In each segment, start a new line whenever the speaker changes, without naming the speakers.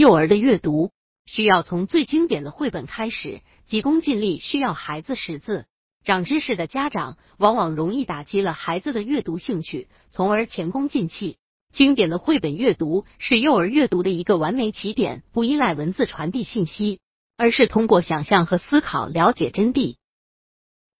幼儿的阅读需要从最经典的绘本开始，急功近利需要孩子识字。长知识的家长往往容易打击了孩子的阅读兴趣，从而前功尽弃。经典的绘本阅读是幼儿阅读的一个完美起点，不依赖文字传递信息，而是通过想象和思考了解真谛。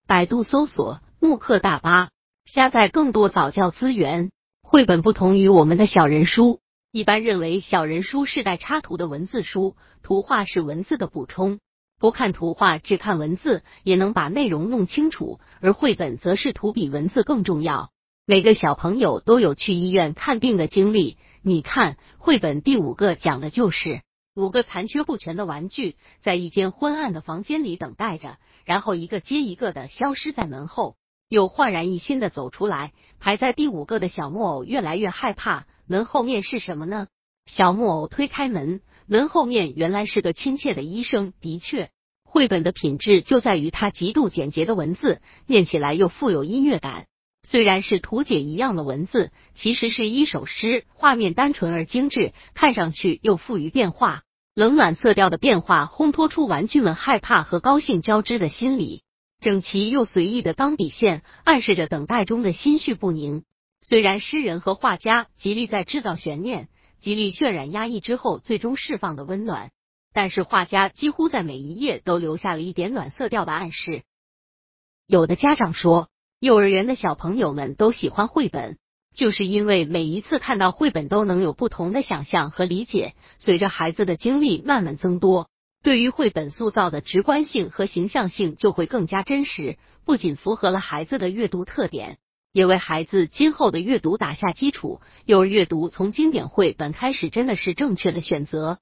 百度搜索慕课大巴，下载更多早教资源。绘本不同于我们的小人书，一般认为小人书是带插图的文字书，图画是文字的补充。不看图画，只看文字也能把内容弄清楚，而绘本则是图比文字更重要。每个小朋友都有去医院看病的经历，你看，绘本第五个讲的就是五个残缺不全的玩具在一间昏暗的房间里等待着，然后一个接一个的消失在门后，又焕然一新的走出来。排在第五个的小木偶越来越害怕，门后面是什么呢？小木偶推开门。门后面原来是个亲切的医生。的确，绘本的品质就在于它极度简洁的文字，念起来又富有音乐感。虽然是图解一样的文字，其实是一首诗，画面单纯而精致，看上去又富于变化。冷暖色调的变化烘托出玩具们害怕和高兴交织的心理。整齐又随意的钢笔线暗示着等待中的心绪不宁。虽然诗人和画家极力在制造悬念。极力渲染压抑之后最终释放的温暖，但是画家几乎在每一页都留下了一点暖色调的暗示。有的家长说，幼儿园的小朋友们都喜欢绘本，就是因为每一次看到绘本都能有不同的想象和理解。随着孩子的经历慢慢增多，对于绘本塑造的直观性和形象性就会更加真实，不仅符合了孩子的阅读特点。也为孩子今后的阅读打下基础。幼儿阅读从经典绘本开始，真的是正确的选择。